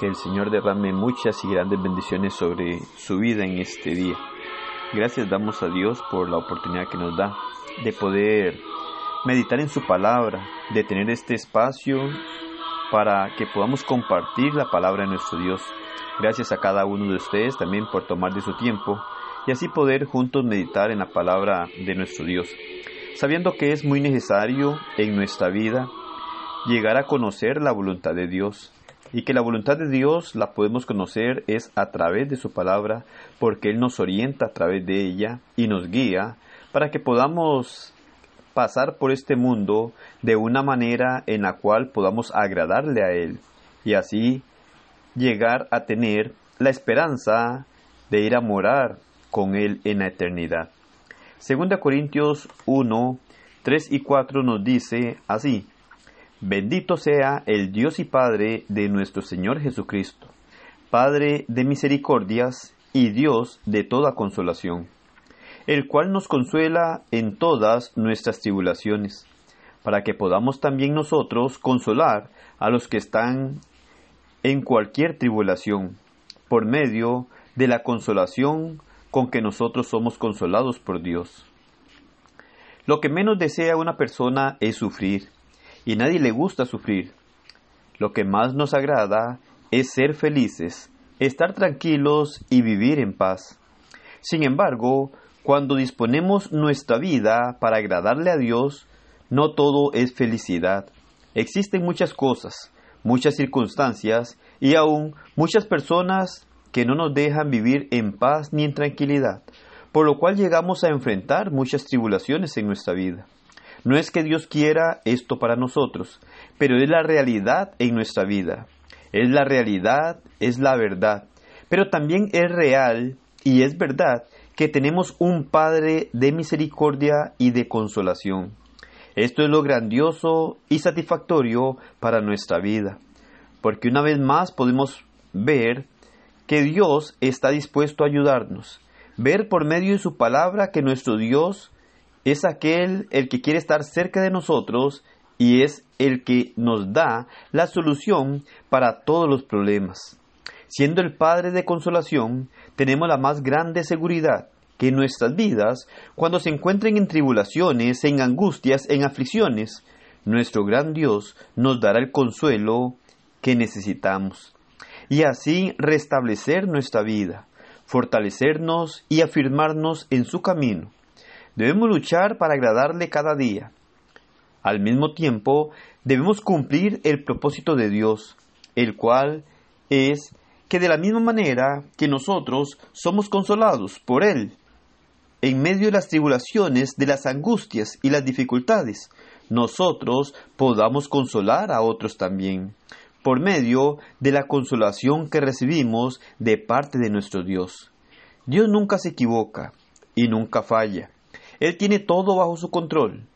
Que el Señor derrame muchas y grandes bendiciones sobre su vida en este día. Gracias damos a Dios por la oportunidad que nos da de poder meditar en su palabra, de tener este espacio para que podamos compartir la palabra de nuestro Dios. Gracias a cada uno de ustedes también por tomar de su tiempo y así poder juntos meditar en la palabra de nuestro Dios, sabiendo que es muy necesario en nuestra vida llegar a conocer la voluntad de Dios y que la voluntad de Dios la podemos conocer es a través de su palabra porque Él nos orienta a través de ella y nos guía para que podamos pasar por este mundo de una manera en la cual podamos agradarle a Él y así llegar a tener la esperanza de ir a morar con Él en la eternidad. Segunda Corintios 1, 3 y 4 nos dice así, Bendito sea el Dios y Padre de nuestro Señor Jesucristo, Padre de misericordias y Dios de toda consolación, el cual nos consuela en todas nuestras tribulaciones, para que podamos también nosotros consolar a los que están en cualquier tribulación, por medio de la consolación con que nosotros somos consolados por Dios. Lo que menos desea una persona es sufrir, y nadie le gusta sufrir. Lo que más nos agrada es ser felices, estar tranquilos y vivir en paz. Sin embargo, cuando disponemos nuestra vida para agradarle a Dios, no todo es felicidad. Existen muchas cosas, muchas circunstancias y aún muchas personas que no nos dejan vivir en paz ni en tranquilidad, por lo cual llegamos a enfrentar muchas tribulaciones en nuestra vida. No es que Dios quiera esto para nosotros, pero es la realidad en nuestra vida. Es la realidad, es la verdad. Pero también es real y es verdad que tenemos un Padre de misericordia y de consolación. Esto es lo grandioso y satisfactorio para nuestra vida, porque una vez más podemos ver que Dios está dispuesto a ayudarnos, ver por medio de su palabra que nuestro Dios es aquel el que quiere estar cerca de nosotros y es el que nos da la solución para todos los problemas. Siendo el Padre de consolación, tenemos la más grande seguridad que en nuestras vidas, cuando se encuentren en tribulaciones, en angustias, en aflicciones, nuestro gran Dios nos dará el consuelo que necesitamos y así restablecer nuestra vida, fortalecernos y afirmarnos en su camino. Debemos luchar para agradarle cada día. Al mismo tiempo, debemos cumplir el propósito de Dios, el cual es que de la misma manera que nosotros somos consolados por Él, en medio de las tribulaciones, de las angustias y las dificultades, nosotros podamos consolar a otros también, por medio de la consolación que recibimos de parte de nuestro Dios. Dios nunca se equivoca y nunca falla. Él tiene todo bajo su control.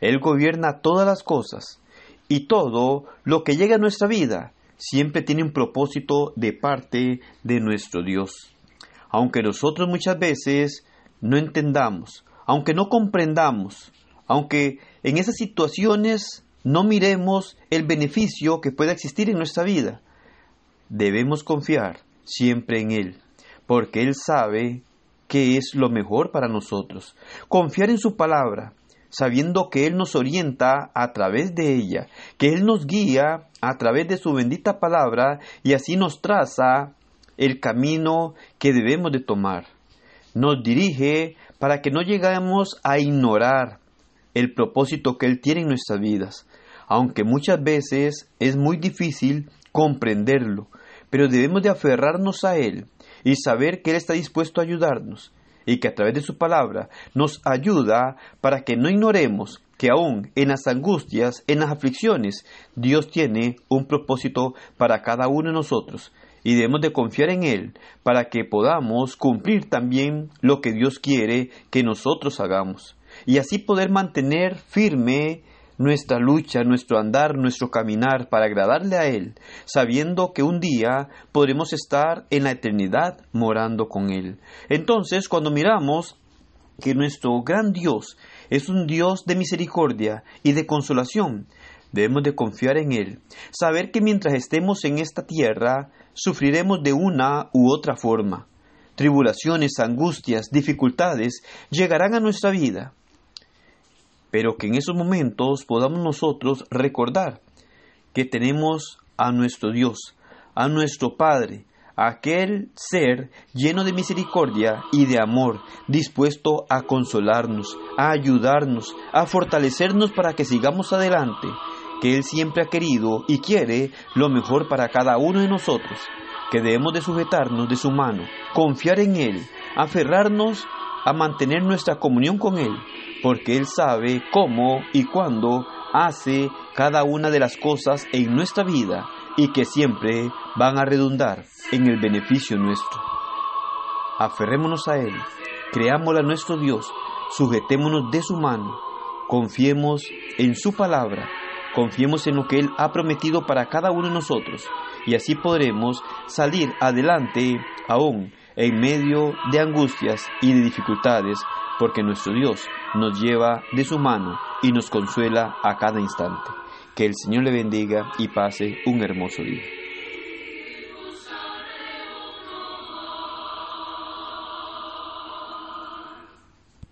Él gobierna todas las cosas y todo lo que llega a nuestra vida siempre tiene un propósito de parte de nuestro Dios. Aunque nosotros muchas veces no entendamos, aunque no comprendamos, aunque en esas situaciones no miremos el beneficio que pueda existir en nuestra vida, debemos confiar siempre en Él, porque Él sabe qué es lo mejor para nosotros. Confiar en su palabra, sabiendo que Él nos orienta a través de ella, que Él nos guía a través de su bendita palabra y así nos traza el camino que debemos de tomar nos dirige para que no lleguemos a ignorar el propósito que Él tiene en nuestras vidas, aunque muchas veces es muy difícil comprenderlo, pero debemos de aferrarnos a Él y saber que Él está dispuesto a ayudarnos y que a través de su palabra nos ayuda para que no ignoremos que aún en las angustias, en las aflicciones, Dios tiene un propósito para cada uno de nosotros y debemos de confiar en Él para que podamos cumplir también lo que Dios quiere que nosotros hagamos y así poder mantener firme nuestra lucha, nuestro andar, nuestro caminar para agradarle a Él, sabiendo que un día podremos estar en la eternidad morando con Él. Entonces, cuando miramos que nuestro gran Dios es un Dios de misericordia y de consolación, Debemos de confiar en Él, saber que mientras estemos en esta tierra, sufriremos de una u otra forma. Tribulaciones, angustias, dificultades llegarán a nuestra vida. Pero que en esos momentos podamos nosotros recordar que tenemos a nuestro Dios, a nuestro Padre, aquel ser lleno de misericordia y de amor, dispuesto a consolarnos, a ayudarnos, a fortalecernos para que sigamos adelante, que Él siempre ha querido y quiere lo mejor para cada uno de nosotros, que debemos de sujetarnos de su mano, confiar en Él, aferrarnos a mantener nuestra comunión con Él, porque Él sabe cómo y cuándo hace cada una de las cosas en nuestra vida y que siempre van a redundar en el beneficio nuestro. Aferrémonos a Él, creámosle a nuestro Dios, sujetémonos de su mano, confiemos en su palabra, confiemos en lo que Él ha prometido para cada uno de nosotros y así podremos salir adelante aún en medio de angustias y de dificultades, porque nuestro Dios nos lleva de su mano y nos consuela a cada instante. Que el Señor le bendiga y pase un hermoso día.